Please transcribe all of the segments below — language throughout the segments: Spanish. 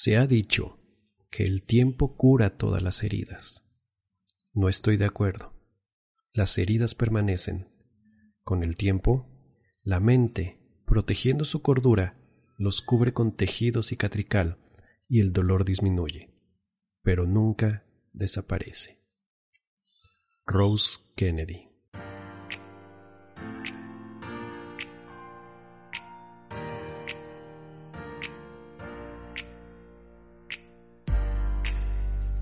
Se ha dicho que el tiempo cura todas las heridas. No estoy de acuerdo. Las heridas permanecen. Con el tiempo, la mente, protegiendo su cordura, los cubre con tejido cicatrical y el dolor disminuye, pero nunca desaparece. Rose Kennedy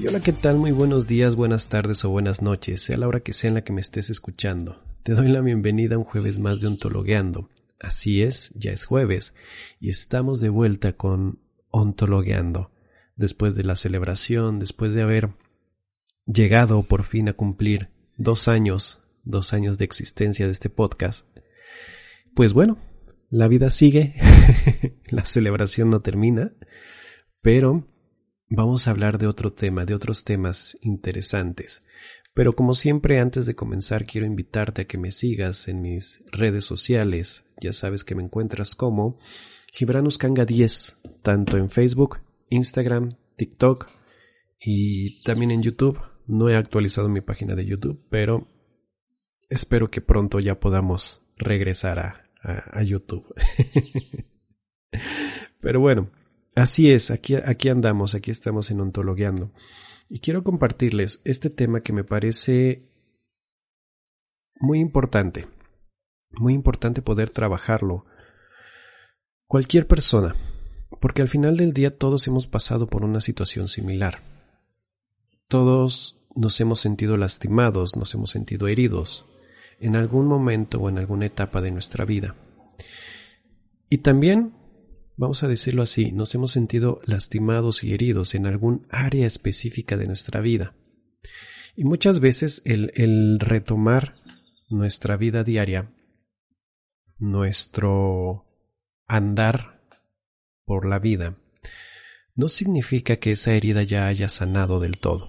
Y hola, ¿qué tal? Muy buenos días, buenas tardes o buenas noches, sea la hora que sea en la que me estés escuchando. Te doy la bienvenida a un jueves más de Ontologueando. Así es, ya es jueves y estamos de vuelta con Ontologueando. Después de la celebración, después de haber llegado por fin a cumplir dos años, dos años de existencia de este podcast, pues bueno, la vida sigue, la celebración no termina, pero vamos a hablar de otro tema, de otros temas interesantes. Pero como siempre, antes de comenzar, quiero invitarte a que me sigas en mis redes sociales. Ya sabes que me encuentras como Gibranuscanga 10, tanto en Facebook, Instagram, TikTok y también en YouTube. No he actualizado mi página de YouTube, pero espero que pronto ya podamos regresar a, a YouTube. pero bueno, Así es, aquí, aquí andamos, aquí estamos en ontologueando. Y quiero compartirles este tema que me parece muy importante, muy importante poder trabajarlo. Cualquier persona, porque al final del día todos hemos pasado por una situación similar. Todos nos hemos sentido lastimados, nos hemos sentido heridos en algún momento o en alguna etapa de nuestra vida. Y también vamos a decirlo así, nos hemos sentido lastimados y heridos en algún área específica de nuestra vida. Y muchas veces el, retomar nuestra vida diaria, nuestro andar por la vida, no significa que esa herida ya haya sanado del todo.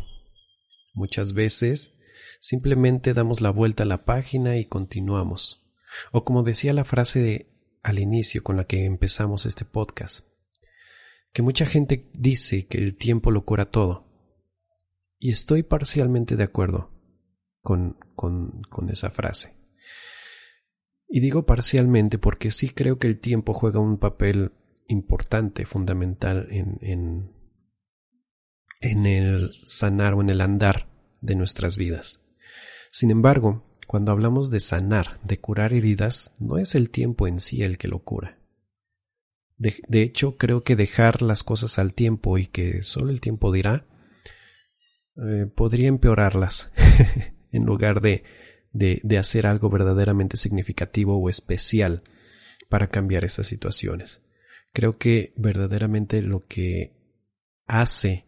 Muchas veces simplemente damos la vuelta a la página y continuamos. O como decía la frase de al inicio con la que empezamos este podcast, que mucha gente dice que el tiempo lo cura todo. Y estoy parcialmente de acuerdo con, con, esa frase. Y digo parcialmente porque sí creo que el tiempo juega un papel importante, fundamental en, en, en el sanar o en el andar de nuestras vidas. Sin embargo, cuando hablamos de sanar, de curar heridas, no es el tiempo en sí el que lo cura. De, hecho, creo que dejar las cosas al tiempo y que solo el tiempo dirá, eh, podría empeorarlas en lugar de, de, de hacer algo verdaderamente significativo o especial para cambiar esas situaciones. Creo que verdaderamente lo que hace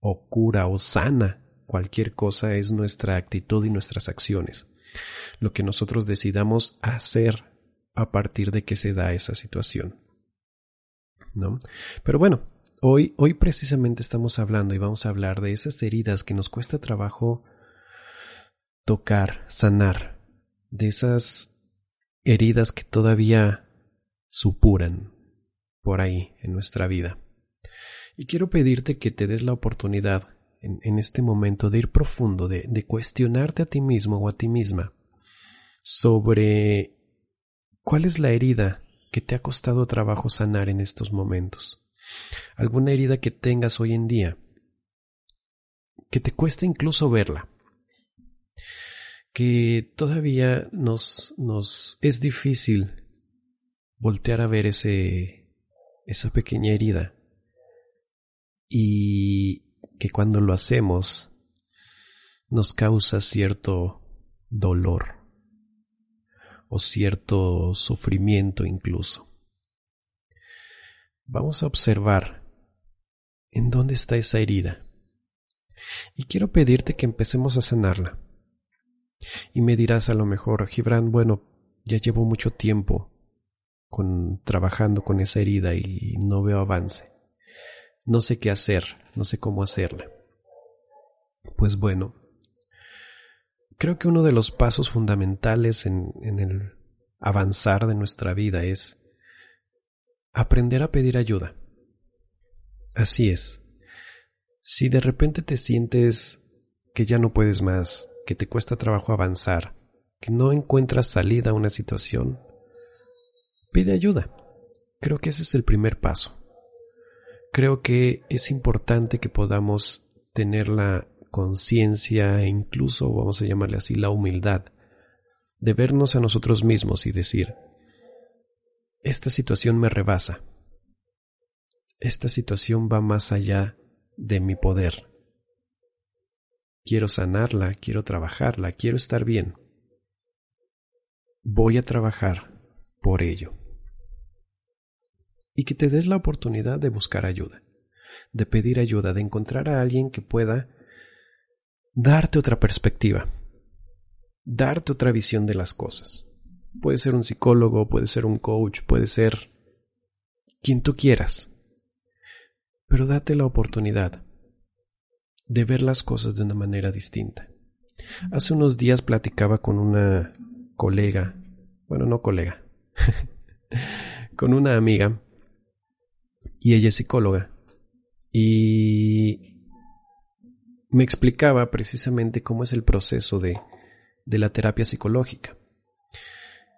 o cura o sana cualquier cosa es nuestra actitud y nuestras acciones lo que nosotros decidamos hacer a partir de que se da esa situación. ¿No? Pero bueno, hoy, hoy precisamente estamos hablando y vamos a hablar de esas heridas que nos cuesta trabajo tocar, sanar, de esas heridas que todavía supuran por ahí en nuestra vida. Y quiero pedirte que te des la oportunidad en, este momento de ir profundo, de, de cuestionarte a ti mismo o a ti misma sobre cuál es la herida que te ha costado trabajo sanar en estos momentos. Alguna herida que tengas hoy en día, que te cuesta incluso verla, que todavía nos, nos es difícil voltear a ver ese, esa pequeña herida y que cuando lo hacemos nos causa cierto dolor o cierto sufrimiento incluso. Vamos a observar en dónde está esa herida. Y quiero pedirte que empecemos a sanarla. Y me dirás a lo mejor, Gibran, bueno, ya llevo mucho tiempo con trabajando con esa herida y no veo avance. No sé qué hacer, no sé cómo hacerla. Pues bueno, creo que uno de los pasos fundamentales en, en el avanzar de nuestra vida es aprender a pedir ayuda. Así es. Si de repente te sientes que ya no puedes más, que te cuesta trabajo avanzar, que no encuentras salida a una situación, pide ayuda. Creo que ese es el primer paso. Creo que es importante que podamos tener la conciencia e incluso, vamos a llamarle así, la humildad de vernos a nosotros mismos y decir, esta situación me rebasa, esta situación va más allá de mi poder. Quiero sanarla, quiero trabajarla, quiero estar bien. Voy a trabajar por ello. Y que te des la oportunidad de buscar ayuda, de pedir ayuda, de encontrar a alguien que pueda darte otra perspectiva, darte otra visión de las cosas. Puede ser un psicólogo, puede ser un coach, puede ser quien tú quieras. Pero date la oportunidad de ver las cosas de una manera distinta. Hace unos días platicaba con una colega, bueno, no colega, con una amiga, y ella es psicóloga, y me explicaba precisamente cómo es el proceso de, de la terapia psicológica.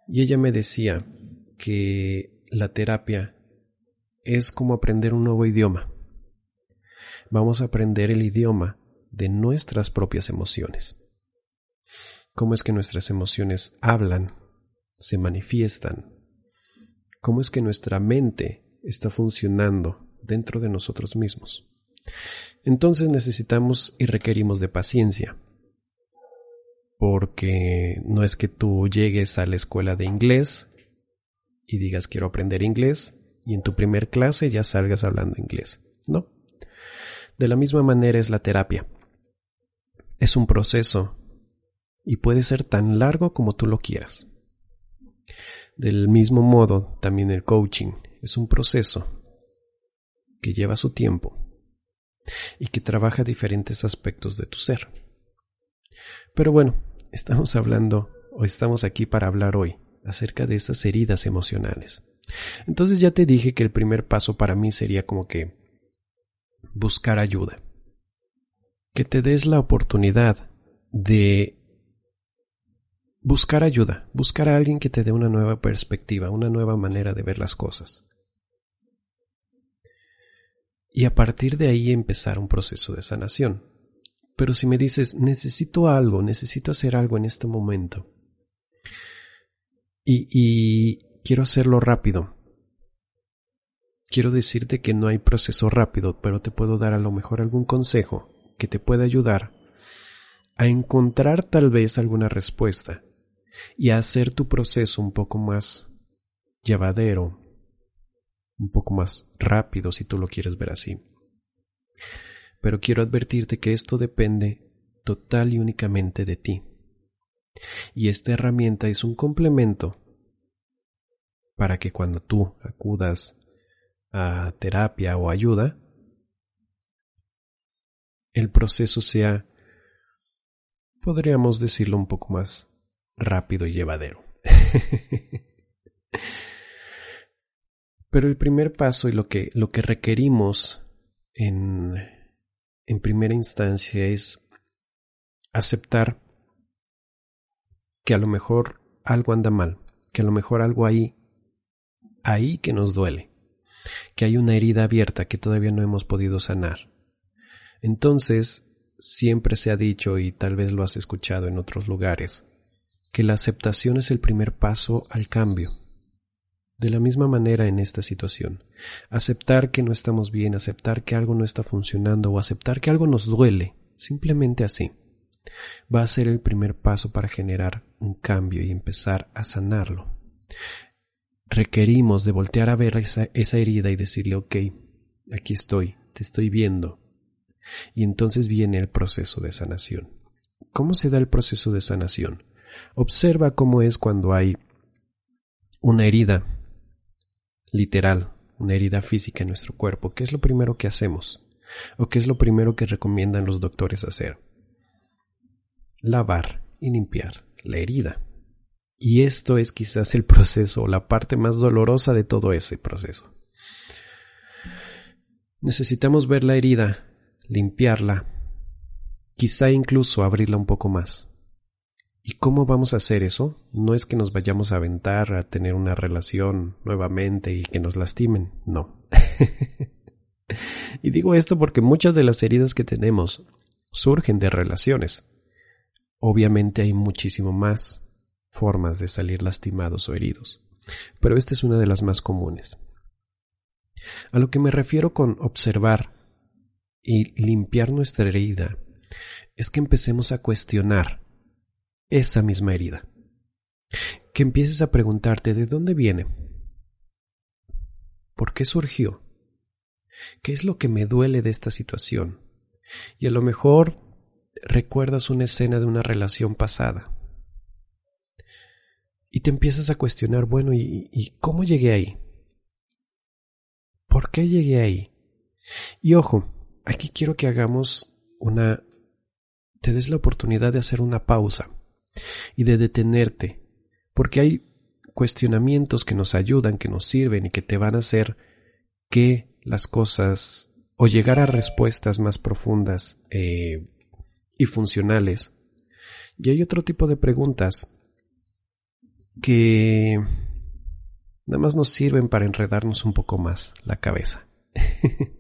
Y ella me decía que la terapia es como aprender un nuevo idioma. Vamos a aprender el idioma de nuestras propias emociones. Cómo es que nuestras emociones hablan, se manifiestan. Cómo es que nuestra mente está funcionando dentro de nosotros mismos. Entonces necesitamos y requerimos de paciencia, porque no es que tú llegues a la escuela de inglés y digas quiero aprender inglés y en tu primer clase ya salgas hablando inglés. No. De la misma manera es la terapia. Es un proceso y puede ser tan largo como tú lo quieras. Del mismo modo, también el coaching es un proceso que lleva su tiempo y que trabaja diferentes aspectos de tu ser. Pero bueno, estamos hablando o estamos aquí para hablar hoy acerca de esas heridas emocionales. Entonces ya te dije que el primer paso para mí sería como que buscar ayuda. Que te des la oportunidad de buscar ayuda, buscar a alguien que te dé una nueva perspectiva, una nueva manera de ver las cosas. Y a partir de ahí empezar un proceso de sanación. Pero si me dices, necesito algo, necesito hacer algo en este momento, y, y quiero hacerlo rápido, quiero decirte que no hay proceso rápido, pero te puedo dar a lo mejor algún consejo que te pueda ayudar a encontrar tal vez alguna respuesta y a hacer tu proceso un poco más llevadero, un poco más rápido si tú lo quieres ver así. Pero quiero advertirte que esto depende total y únicamente de ti. Y esta herramienta es un complemento para que cuando tú acudas a terapia o ayuda, el proceso sea, podríamos decirlo un poco más rápido y llevadero. Pero el primer paso y lo que, lo que requerimos en, en primera instancia es aceptar que a lo mejor algo anda mal, que a lo mejor algo ahí, ahí que nos duele, que hay una herida abierta que todavía no hemos podido sanar. Entonces, siempre se ha dicho, y tal vez lo has escuchado en otros lugares, que la aceptación es el primer paso al cambio. De la misma manera en esta situación, aceptar que no estamos bien, aceptar que algo no está funcionando o aceptar que algo nos duele, simplemente así, va a ser el primer paso para generar un cambio y empezar a sanarlo. Requerimos de voltear a ver esa, herida y decirle, ok, aquí estoy, te estoy viendo, Y entonces viene el proceso de sanación. ¿Cómo se da el proceso de sanación? Observa cómo es cuando hay una herida literal, una herida física en nuestro cuerpo. ¿Qué es lo primero que hacemos? ¿O qué es lo primero que recomiendan los doctores hacer? Lavar y limpiar la herida. Y esto es quizás el proceso la parte más dolorosa de todo ese proceso. Necesitamos ver la herida, limpiarla, quizá incluso abrirla un poco más. ¿Y cómo vamos a hacer eso? No es que nos vayamos a aventar a tener una relación nuevamente y que nos lastimen, no. y digo esto porque muchas de las heridas que tenemos surgen de relaciones. Obviamente hay muchísimo más formas de salir lastimados o heridos, pero esta es una de las más comunes. A lo que me refiero con observar y limpiar nuestra herida es que empecemos a cuestionar esa misma herida. Que empieces a preguntarte de dónde viene, por qué surgió, qué es lo que me duele de esta situación. Y a lo mejor recuerdas una escena de una relación pasada. Y te empiezas a cuestionar, bueno, ¿y, y cómo llegué ahí? ¿Por qué llegué ahí? Y ojo, aquí quiero que hagamos una... te des la oportunidad de hacer una pausa y de detenerte, porque hay cuestionamientos que nos ayudan, que nos sirven y que te van a hacer que las cosas o llegar a respuestas más profundas eh, y funcionales. Y hay otro tipo de preguntas que nada más nos sirven para enredarnos un poco más la cabeza.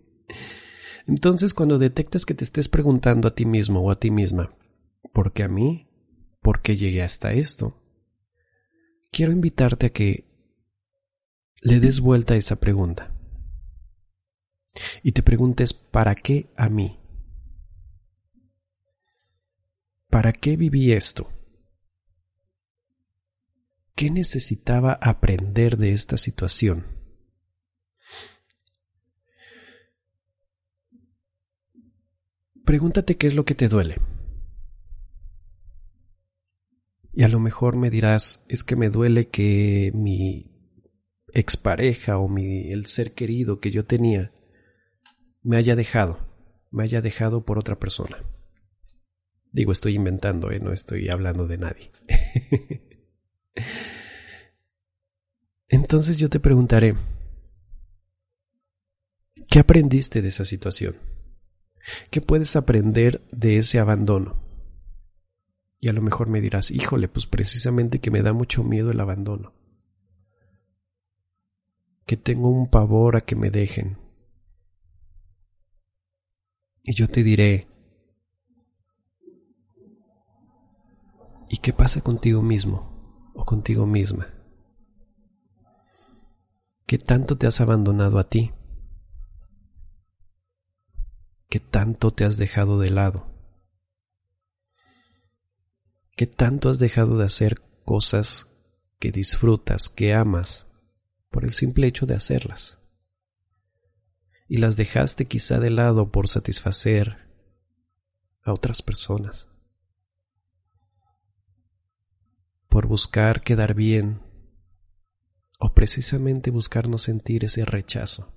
Entonces, cuando detectas que te estés preguntando a ti mismo o a ti misma, ¿por qué a mí? ¿Por qué llegué hasta esto? Quiero invitarte a que le des vuelta a esa pregunta y te preguntes, ¿para qué a mí? ¿Para qué viví esto? ¿Qué necesitaba aprender de esta situación? Pregúntate qué es lo que te duele. Y a lo mejor me dirás, es que me duele que mi expareja o mi, el ser querido que yo tenía me haya dejado, me haya dejado por otra persona. Digo, estoy inventando, ¿eh? no estoy hablando de nadie. Entonces yo te preguntaré, ¿qué aprendiste de esa situación? ¿Qué puedes aprender de ese abandono? Y a lo mejor me dirás, híjole, pues precisamente que me da mucho miedo el abandono. Que tengo un pavor a que me dejen. Y yo te diré, ¿y qué pasa contigo mismo o contigo misma? ¿Qué tanto te has abandonado a ti? ¿Qué tanto te has dejado de lado? ¿Qué tanto has dejado de hacer cosas que disfrutas, que amas, por el simple hecho de hacerlas? Y las dejaste quizá de lado por satisfacer a otras personas, por buscar quedar bien o precisamente buscar no sentir ese rechazo.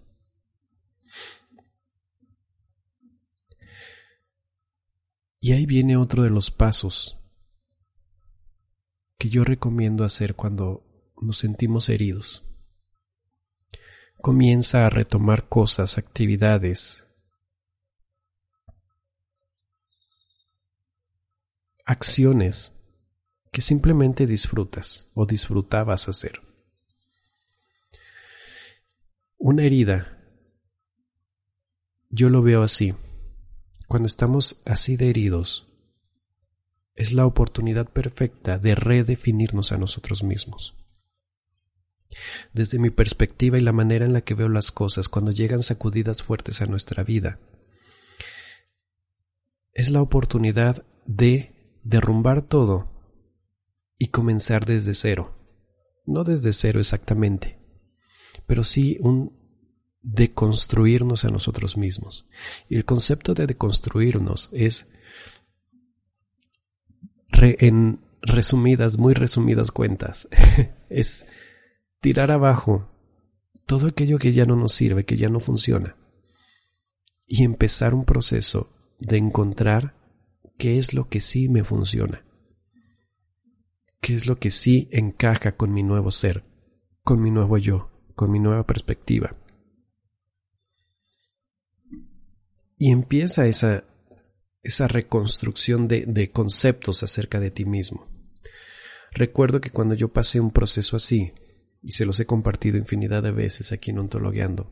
Y ahí viene otro de los pasos que yo recomiendo hacer cuando nos sentimos heridos. Comienza a retomar cosas, actividades, acciones que simplemente disfrutas o disfrutabas hacer. Una herida, yo lo veo así. Cuando estamos así de heridos, es la oportunidad perfecta de redefinirnos a nosotros mismos. Desde mi perspectiva y la manera en la que veo las cosas cuando llegan sacudidas fuertes a nuestra vida, es la oportunidad de derrumbar todo y comenzar desde cero. No desde cero exactamente, pero sí un deconstruirnos a nosotros mismos. Y el concepto de deconstruirnos es, en resumidas, muy resumidas cuentas, es tirar abajo todo aquello que ya no nos sirve, que ya no funciona, y empezar un proceso de encontrar qué es lo que sí me funciona, qué es lo que sí encaja con mi nuevo ser, con mi nuevo yo, con mi nueva perspectiva. Y empieza esa, esa reconstrucción de, conceptos acerca de ti mismo. Recuerdo que cuando yo pasé un proceso así, y se los he compartido infinidad de veces aquí en Ontologueando,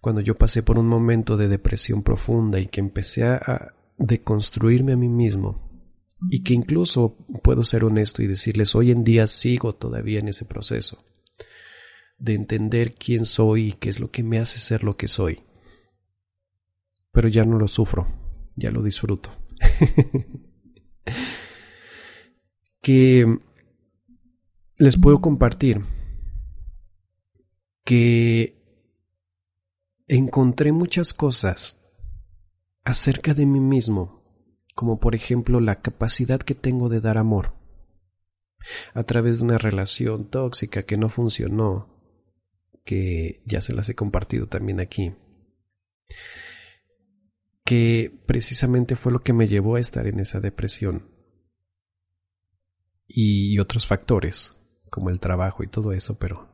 cuando yo pasé por un momento de depresión profunda y que empecé a deconstruirme a mí mismo, y que incluso puedo ser honesto y decirles, hoy en día sigo todavía en ese proceso de entender quién soy y qué es lo que me hace ser lo que soy pero ya no lo sufro, ya lo disfruto. que les puedo compartir que encontré muchas cosas acerca de mí mismo, como por ejemplo la capacidad que tengo de dar amor a través de una relación tóxica que no funcionó, que ya se las he compartido también aquí que precisamente fue lo que me llevó a estar en esa depresión. Y otros factores, como el trabajo y todo eso, pero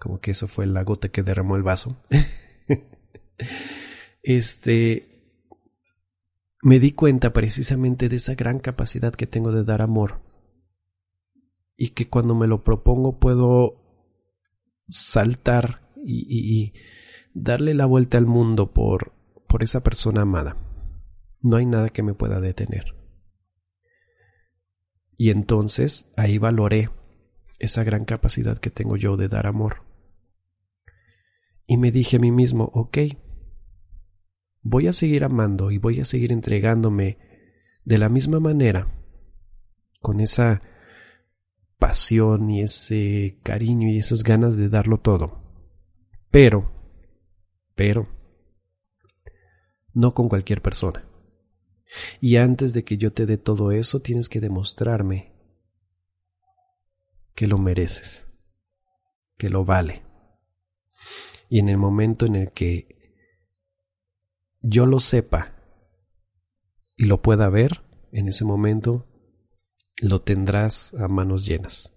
como que eso fue la gota que derramó el vaso. este, me di cuenta precisamente de esa gran capacidad que tengo de dar amor y que cuando me lo propongo puedo saltar y, y darle la vuelta al mundo por por esa persona amada. No hay nada que me pueda detener. Y entonces ahí valoré esa gran capacidad que tengo yo de dar amor. Y me dije a mí mismo, ok, voy a seguir amando y voy a seguir entregándome de la misma manera, con esa pasión y ese cariño y esas ganas de darlo todo. Pero, pero, no con cualquier persona. Y antes de que yo te dé todo eso, tienes que demostrarme que lo mereces, que lo vale. Y en el momento en el que yo lo sepa y lo pueda ver, en ese momento lo tendrás a manos llenas.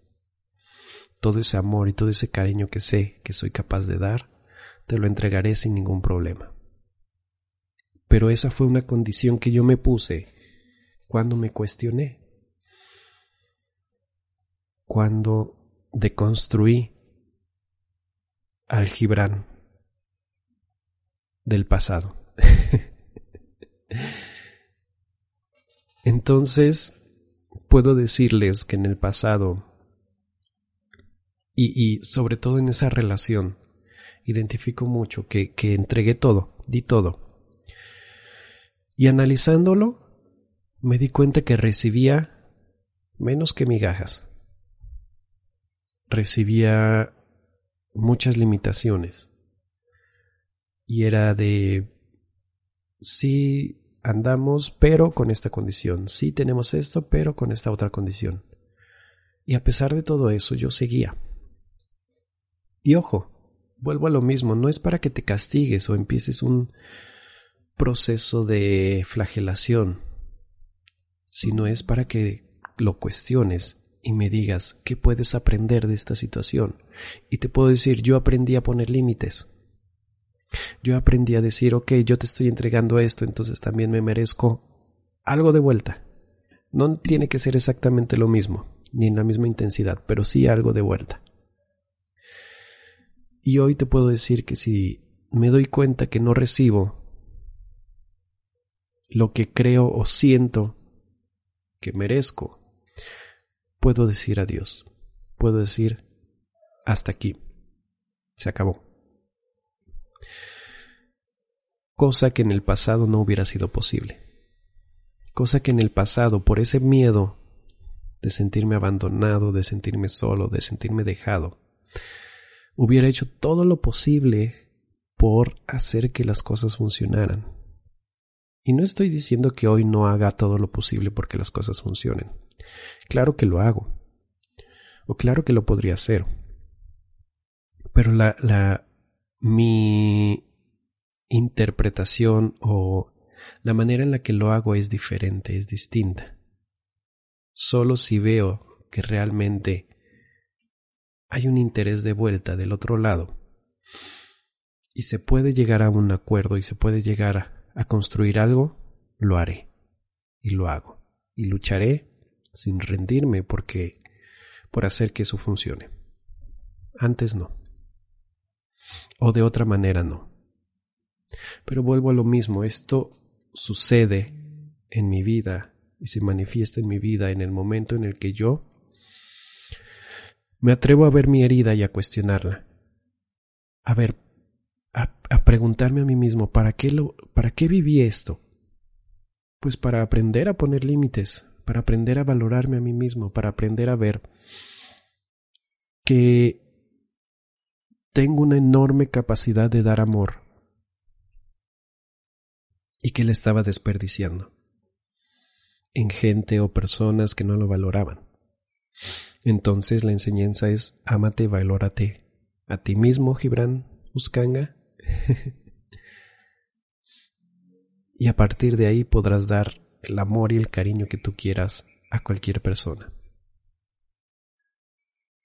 Todo ese amor y todo ese cariño que sé que soy capaz de dar, te lo entregaré sin ningún problema pero esa fue una condición que yo me puse cuando me cuestioné, cuando deconstruí al Gibran del pasado. Entonces, puedo decirles que en el pasado, y, y, sobre todo en esa relación, identifico mucho que, que entregué todo, di todo, y analizándolo, me di cuenta que recibía menos que migajas. Recibía muchas limitaciones. Y era de, sí andamos, pero con esta condición. Sí tenemos esto, pero con esta otra condición. Y a pesar de todo eso, yo seguía. Y ojo, vuelvo a lo mismo, no es para que te castigues o empieces un, proceso de flagelación, sino es para que lo cuestiones y me digas qué puedes aprender de esta situación. Y te puedo decir, yo aprendí a poner límites. Yo aprendí a decir, ok, yo te estoy entregando esto, entonces también me merezco algo de vuelta. No tiene que ser exactamente lo mismo, ni en la misma intensidad, pero sí algo de vuelta. Y hoy te puedo decir que si me doy cuenta que no recibo lo que creo o siento que merezco, puedo decir adiós. Puedo decir hasta aquí. Se acabó. Cosa que en el pasado no hubiera sido posible. Cosa que en el pasado, por ese miedo de sentirme abandonado, de sentirme solo, de sentirme dejado, hubiera hecho todo lo posible por hacer que las cosas funcionaran. Y no estoy diciendo que hoy no haga todo lo posible porque las cosas funcionen. Claro que lo hago. O claro que lo podría hacer. Pero la, la, mi interpretación o la manera en la que lo hago es diferente, es distinta. Solo si veo que realmente hay un interés de vuelta del otro lado y se puede llegar a un acuerdo y se puede llegar a construir algo, lo haré y lo hago y lucharé sin rendirme porque por hacer que eso funcione. Antes no. O de otra manera no. Pero vuelvo a lo mismo, esto sucede en mi vida y se manifiesta en mi vida en el momento en el que yo me atrevo a ver mi herida y a cuestionarla. A ver, a, preguntarme a mí mismo, ¿para qué, ¿para qué viví esto? Pues para aprender a poner límites, para aprender a valorarme a mí mismo, para aprender a ver que tengo una enorme capacidad de dar amor y que le estaba desperdiciando en gente o personas que no lo valoraban. Entonces la enseñanza es ámate, valórate a ti mismo, Gibran Uscanga. y a partir de ahí podrás dar el amor y el cariño que tú quieras a cualquier persona.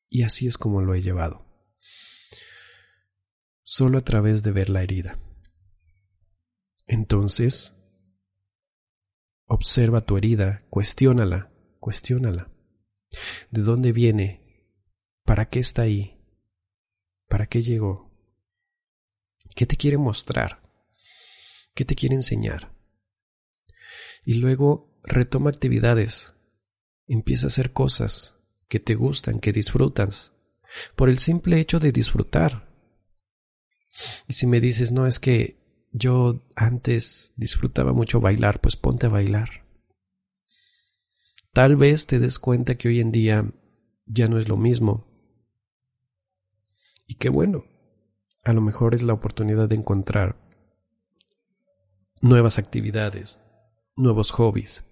Y así es como lo he llevado. Solo a través de ver la herida. Entonces, observa tu herida, cuestiónala, cuestiónala. ¿De dónde viene? ¿Para qué está ahí? ¿Para qué llegó? ¿Qué te quiere mostrar? ¿Qué te quiere enseñar? Y luego retoma actividades. Empieza a hacer cosas que te gustan, que disfrutas, por el simple hecho de disfrutar. Y si me dices, no, es que yo antes disfrutaba mucho bailar, pues ponte a bailar. Tal vez te des cuenta que hoy en día ya no es lo mismo. Y qué bueno, a lo mejor es la oportunidad de encontrar nuevas actividades, nuevos hobbies.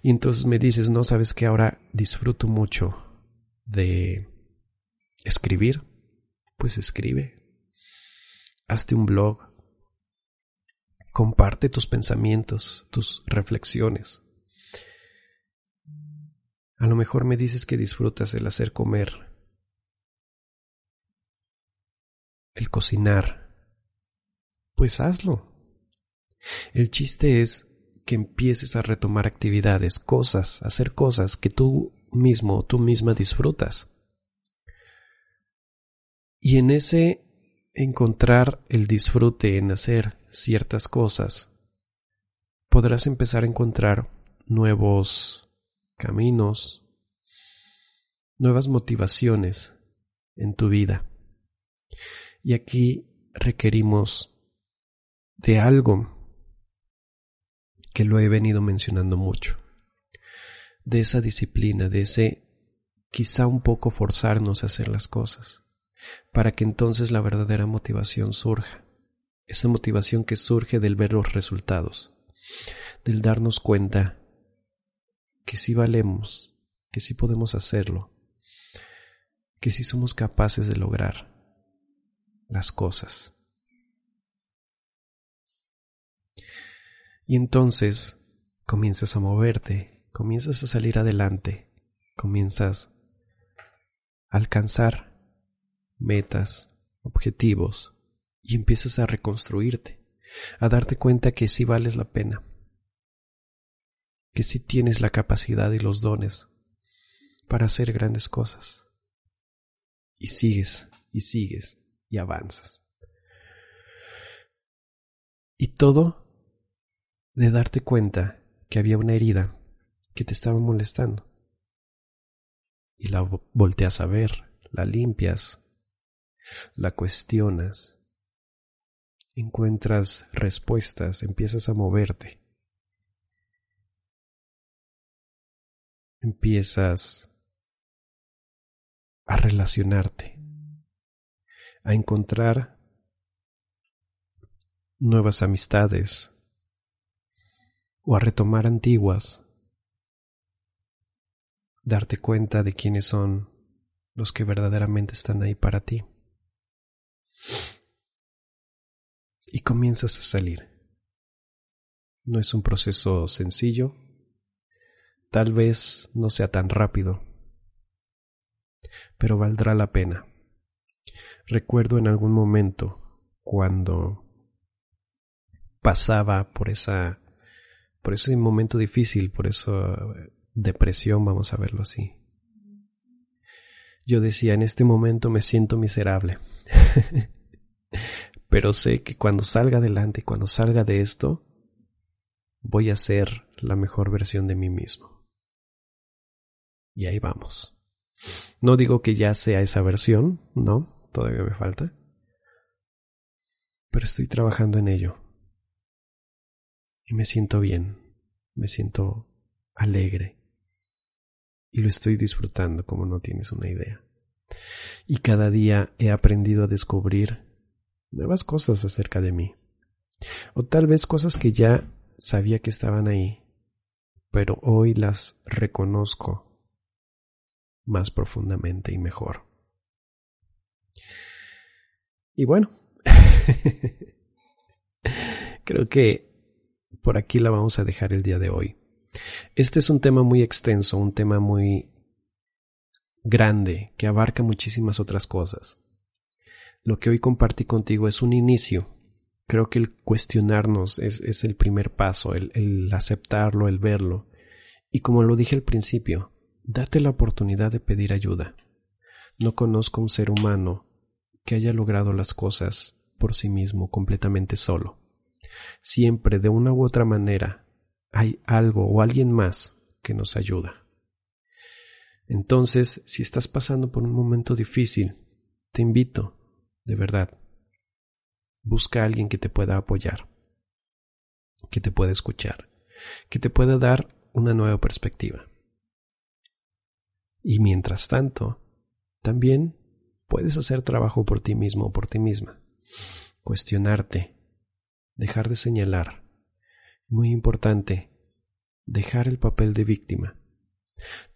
Y entonces me dices, no sabes que ahora disfruto mucho de escribir. Pues escribe. Hazte un blog. Comparte tus pensamientos, tus reflexiones. A lo mejor me dices que disfrutas el hacer comer, el cocinar. Pues hazlo. El chiste es que empieces a retomar actividades, cosas, hacer cosas que tú mismo, tú misma disfrutas. Y en ese encontrar el disfrute en hacer ciertas cosas, podrás empezar a encontrar nuevos caminos, nuevas motivaciones en tu vida. Y aquí requerimos de algo que lo he venido mencionando mucho, de esa disciplina, de ese quizá un poco forzarnos a hacer las cosas, para que entonces la verdadera motivación surja, esa motivación que surge del ver los resultados, del darnos cuenta que sí valemos, que sí podemos hacerlo, que sí somos capaces de lograr las cosas. Y entonces comienzas a moverte, comienzas a salir adelante, comienzas a alcanzar metas, objetivos, y empiezas a reconstruirte, a darte cuenta que sí vales la pena, que sí tienes la capacidad y los dones para hacer grandes cosas. Y sigues, y sigues, y avanzas. Y todo de darte cuenta que había una herida que te estaba molestando. Y la volteas a ver, la limpias, la cuestionas, encuentras respuestas, empiezas a moverte. Empiezas a relacionarte, a encontrar nuevas amistades o a retomar antiguas, darte cuenta de quiénes son los que verdaderamente están ahí para ti. Y comienzas a salir. No es un proceso sencillo, tal vez no sea tan rápido, pero valdrá la pena. Recuerdo en algún momento cuando pasaba por esa por ese momento difícil, por esa depresión, vamos a verlo así. Yo decía, en este momento me siento miserable. Pero sé que cuando salga adelante, cuando salga de esto, voy a ser la mejor versión de mí mismo. Y ahí vamos. No digo que ya sea esa versión, no, todavía me falta. Pero estoy trabajando en ello. Y me siento bien, me siento alegre. Y lo estoy disfrutando como no tienes una idea. Y cada día he aprendido a descubrir nuevas cosas acerca de mí. O tal vez cosas que ya sabía que estaban ahí, pero hoy las reconozco más profundamente y mejor. Y bueno, creo que por aquí la vamos a dejar el día de hoy. Este es un tema muy extenso, un tema muy grande que abarca muchísimas otras cosas. Lo que hoy compartí contigo es un inicio. Creo que el cuestionarnos es, el primer paso, el, el aceptarlo, el verlo. Y como lo dije al principio, date la oportunidad de pedir ayuda. No conozco un ser humano que haya logrado las cosas por sí mismo completamente solo. Siempre de una u otra manera hay algo o alguien más que nos ayuda. Entonces, si estás pasando por un momento difícil, te invito, de verdad, busca a alguien que te pueda apoyar, que te pueda escuchar, que te pueda dar una nueva perspectiva. Y mientras tanto, también puedes hacer trabajo por ti mismo o por ti misma, cuestionarte, dejar de señalar. Muy importante, dejar el papel de víctima.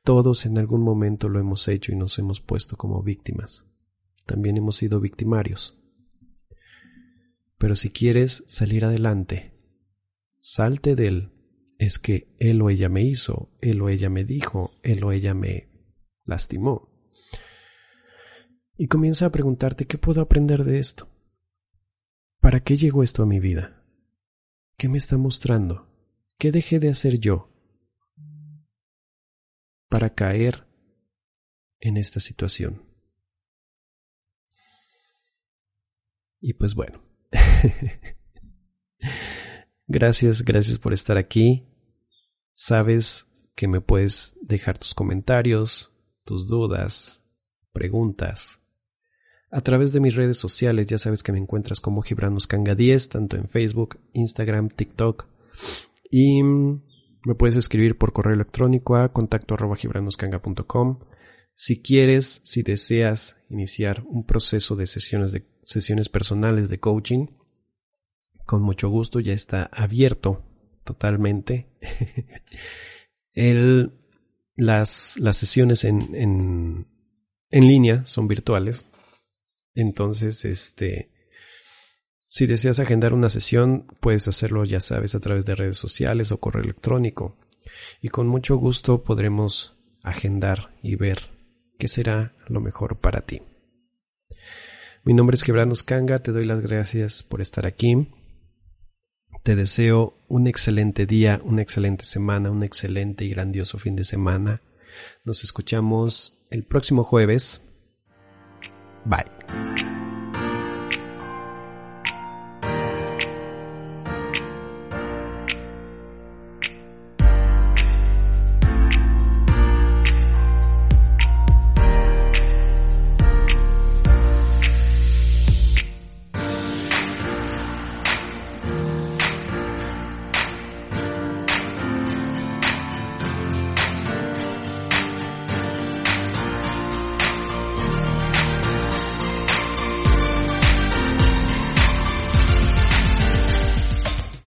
Todos en algún momento lo hemos hecho y nos hemos puesto como víctimas. También hemos sido victimarios. Pero si quieres salir adelante, salte de él. Es que él o ella me hizo, él o ella me dijo, él o ella me lastimó. Y comienza a preguntarte qué puedo aprender de esto. ¿Para qué llegó esto a mi vida? ¿Qué me está mostrando? ¿Qué dejé de hacer yo para caer en esta situación? Y pues bueno, gracias, gracias por estar aquí. Sabes que me puedes dejar tus comentarios, tus dudas, preguntas a través de mis redes sociales. Ya sabes que me encuentras como Gibranoscanga 10, tanto en Facebook, Instagram, TikTok. Y me puedes escribir por correo electrónico a contacto Si quieres, si deseas iniciar un proceso de sesiones, de sesiones personales de coaching, con mucho gusto ya está abierto totalmente. Las, las sesiones en, en, en línea son virtuales, entonces, este, si deseas agendar una sesión, puedes hacerlo, ya sabes, a través de redes sociales o correo electrónico. Y con mucho gusto podremos agendar y ver qué será lo mejor para ti. Mi nombre es Quebranos Kanga, te doy las gracias por estar aquí. Te deseo un excelente día, una excelente semana, un excelente y grandioso fin de semana. Nos escuchamos el próximo jueves Bye.